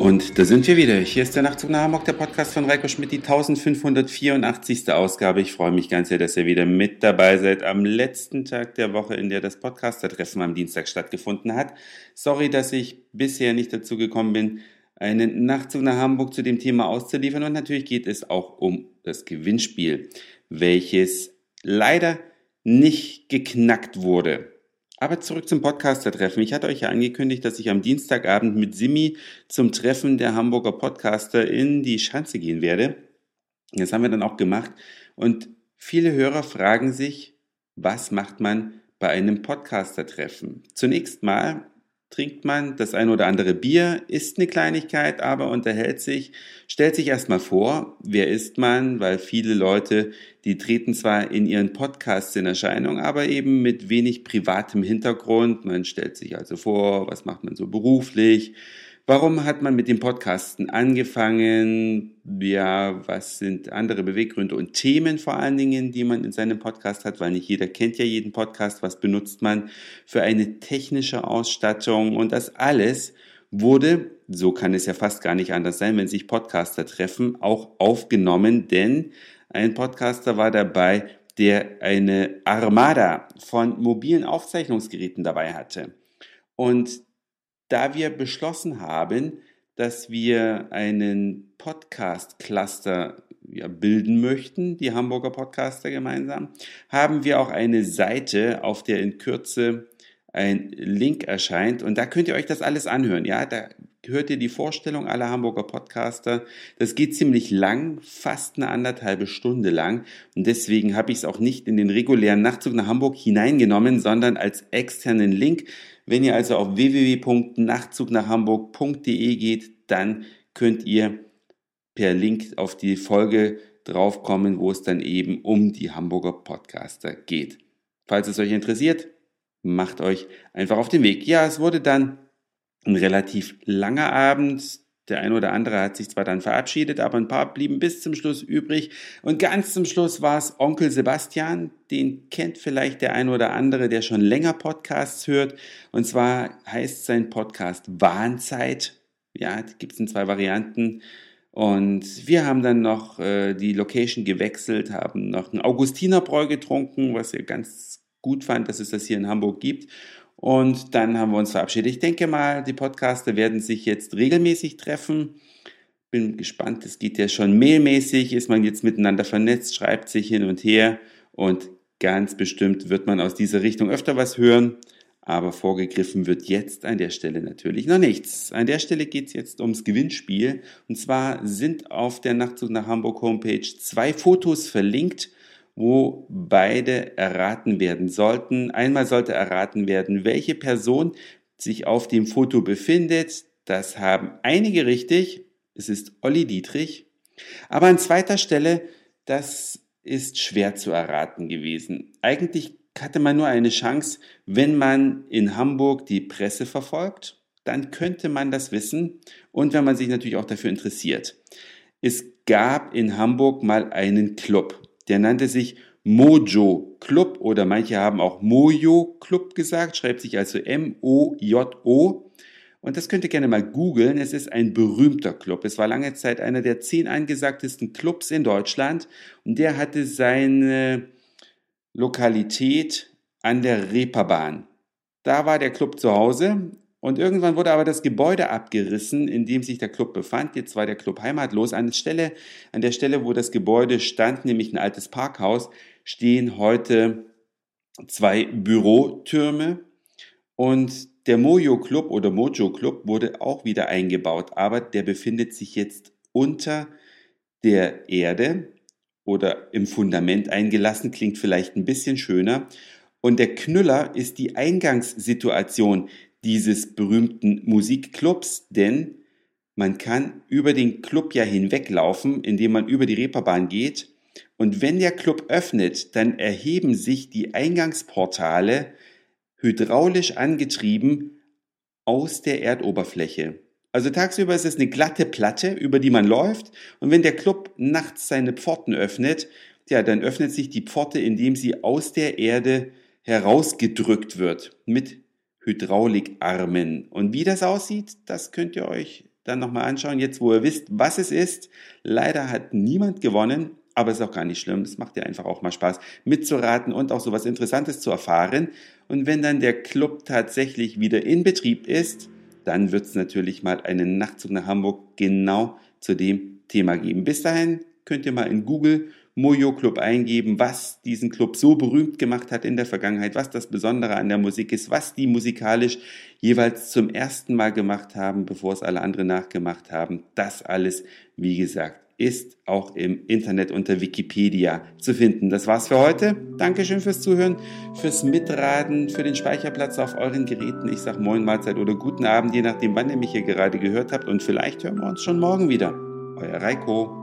Und da sind wir wieder. Hier ist der Nachtzug nach Hamburg, der Podcast von Reiko Schmidt, die 1584. Ausgabe. Ich freue mich ganz sehr, dass ihr wieder mit dabei seid am letzten Tag der Woche, in der das Podcaster-Treffen am Dienstag stattgefunden hat. Sorry, dass ich bisher nicht dazu gekommen bin, einen Nachtzug nach Hamburg zu dem Thema auszuliefern. Und natürlich geht es auch um das Gewinnspiel, welches leider nicht geknackt wurde. Aber zurück zum Podcaster-Treffen. Ich hatte euch ja angekündigt, dass ich am Dienstagabend mit Simi zum Treffen der Hamburger Podcaster in die Schanze gehen werde. Das haben wir dann auch gemacht. Und viele Hörer fragen sich, was macht man bei einem Podcaster-Treffen? Zunächst mal trinkt man das ein oder andere Bier, isst eine Kleinigkeit, aber unterhält sich, stellt sich erstmal vor, wer ist man, weil viele Leute, die treten zwar in ihren Podcasts in Erscheinung, aber eben mit wenig privatem Hintergrund. Man stellt sich also vor, was macht man so beruflich, Warum hat man mit dem Podcasten angefangen? Ja, was sind andere Beweggründe und Themen vor allen Dingen, die man in seinem Podcast hat, weil nicht jeder kennt ja jeden Podcast. Was benutzt man für eine technische Ausstattung? Und das alles wurde, so kann es ja fast gar nicht anders sein, wenn sich Podcaster treffen, auch aufgenommen, denn ein Podcaster war dabei, der eine Armada von mobilen Aufzeichnungsgeräten dabei hatte. Und da wir beschlossen haben, dass wir einen Podcast-Cluster ja, bilden möchten, die Hamburger Podcaster gemeinsam, haben wir auch eine Seite, auf der in Kürze ein Link erscheint und da könnt ihr euch das alles anhören. Ja, da hört ihr die Vorstellung aller Hamburger Podcaster. Das geht ziemlich lang, fast eine anderthalbe Stunde lang und deswegen habe ich es auch nicht in den regulären Nachtzug nach Hamburg hineingenommen, sondern als externen Link. Wenn ihr also auf www.nachtzugnachhamburg.de geht, dann könnt ihr per Link auf die Folge draufkommen, wo es dann eben um die Hamburger Podcaster geht. Falls es euch interessiert, macht euch einfach auf den Weg. Ja, es wurde dann ein relativ langer Abend. Der eine oder andere hat sich zwar dann verabschiedet, aber ein paar blieben bis zum Schluss übrig. Und ganz zum Schluss war es Onkel Sebastian. Den kennt vielleicht der eine oder andere, der schon länger Podcasts hört. Und zwar heißt sein Podcast Warnzeit. Ja, gibt es in zwei Varianten. Und wir haben dann noch äh, die Location gewechselt, haben noch einen Augustinerbräu getrunken, was ihr ganz gut fand, dass es das hier in Hamburg gibt. Und dann haben wir uns verabschiedet. Ich denke mal, die Podcaster werden sich jetzt regelmäßig treffen. Bin gespannt, es geht ja schon mailmäßig, ist man jetzt miteinander vernetzt, schreibt sich hin und her und ganz bestimmt wird man aus dieser Richtung öfter was hören. Aber vorgegriffen wird jetzt an der Stelle natürlich noch nichts. An der Stelle geht es jetzt ums Gewinnspiel. Und zwar sind auf der Nachtzug nach Hamburg Homepage zwei Fotos verlinkt wo beide erraten werden sollten. Einmal sollte erraten werden, welche Person sich auf dem Foto befindet. Das haben einige richtig. Es ist Olli Dietrich. Aber an zweiter Stelle, das ist schwer zu erraten gewesen. Eigentlich hatte man nur eine Chance, wenn man in Hamburg die Presse verfolgt, dann könnte man das wissen und wenn man sich natürlich auch dafür interessiert. Es gab in Hamburg mal einen Club. Der nannte sich Mojo Club oder manche haben auch Mojo Club gesagt, schreibt sich also M-O-J-O. Und das könnt ihr gerne mal googeln. Es ist ein berühmter Club. Es war lange Zeit einer der zehn angesagtesten Clubs in Deutschland. Und der hatte seine Lokalität an der Reeperbahn. Da war der Club zu Hause. Und irgendwann wurde aber das Gebäude abgerissen, in dem sich der Club befand. Jetzt war der Club heimatlos. An der Stelle, an der Stelle wo das Gebäude stand, nämlich ein altes Parkhaus, stehen heute zwei Bürotürme. Und der Mojo Club oder Mojo Club wurde auch wieder eingebaut, aber der befindet sich jetzt unter der Erde oder im Fundament eingelassen, klingt vielleicht ein bisschen schöner. Und der Knüller ist die Eingangssituation, dieses berühmten Musikclubs, denn man kann über den Club ja hinweglaufen, indem man über die Reeperbahn geht. Und wenn der Club öffnet, dann erheben sich die Eingangsportale hydraulisch angetrieben aus der Erdoberfläche. Also tagsüber ist es eine glatte Platte, über die man läuft. Und wenn der Club nachts seine Pforten öffnet, ja, dann öffnet sich die Pforte, indem sie aus der Erde herausgedrückt wird mit Hydraulikarmen. Und wie das aussieht, das könnt ihr euch dann nochmal anschauen, jetzt wo ihr wisst, was es ist. Leider hat niemand gewonnen, aber ist auch gar nicht schlimm. Es macht ja einfach auch mal Spaß, mitzuraten und auch so was Interessantes zu erfahren. Und wenn dann der Club tatsächlich wieder in Betrieb ist, dann wird es natürlich mal einen Nachtzug nach Hamburg genau zu dem Thema geben. Bis dahin könnt ihr mal in Google Mojo Club eingeben, was diesen Club so berühmt gemacht hat in der Vergangenheit, was das Besondere an der Musik ist, was die musikalisch jeweils zum ersten Mal gemacht haben, bevor es alle anderen nachgemacht haben. Das alles, wie gesagt, ist auch im Internet unter Wikipedia zu finden. Das war's für heute. Dankeschön fürs Zuhören, fürs Mitraten, für den Speicherplatz auf euren Geräten. Ich sag Moin Mahlzeit oder guten Abend, je nachdem, wann ihr mich hier gerade gehört habt. Und vielleicht hören wir uns schon morgen wieder. Euer Reiko.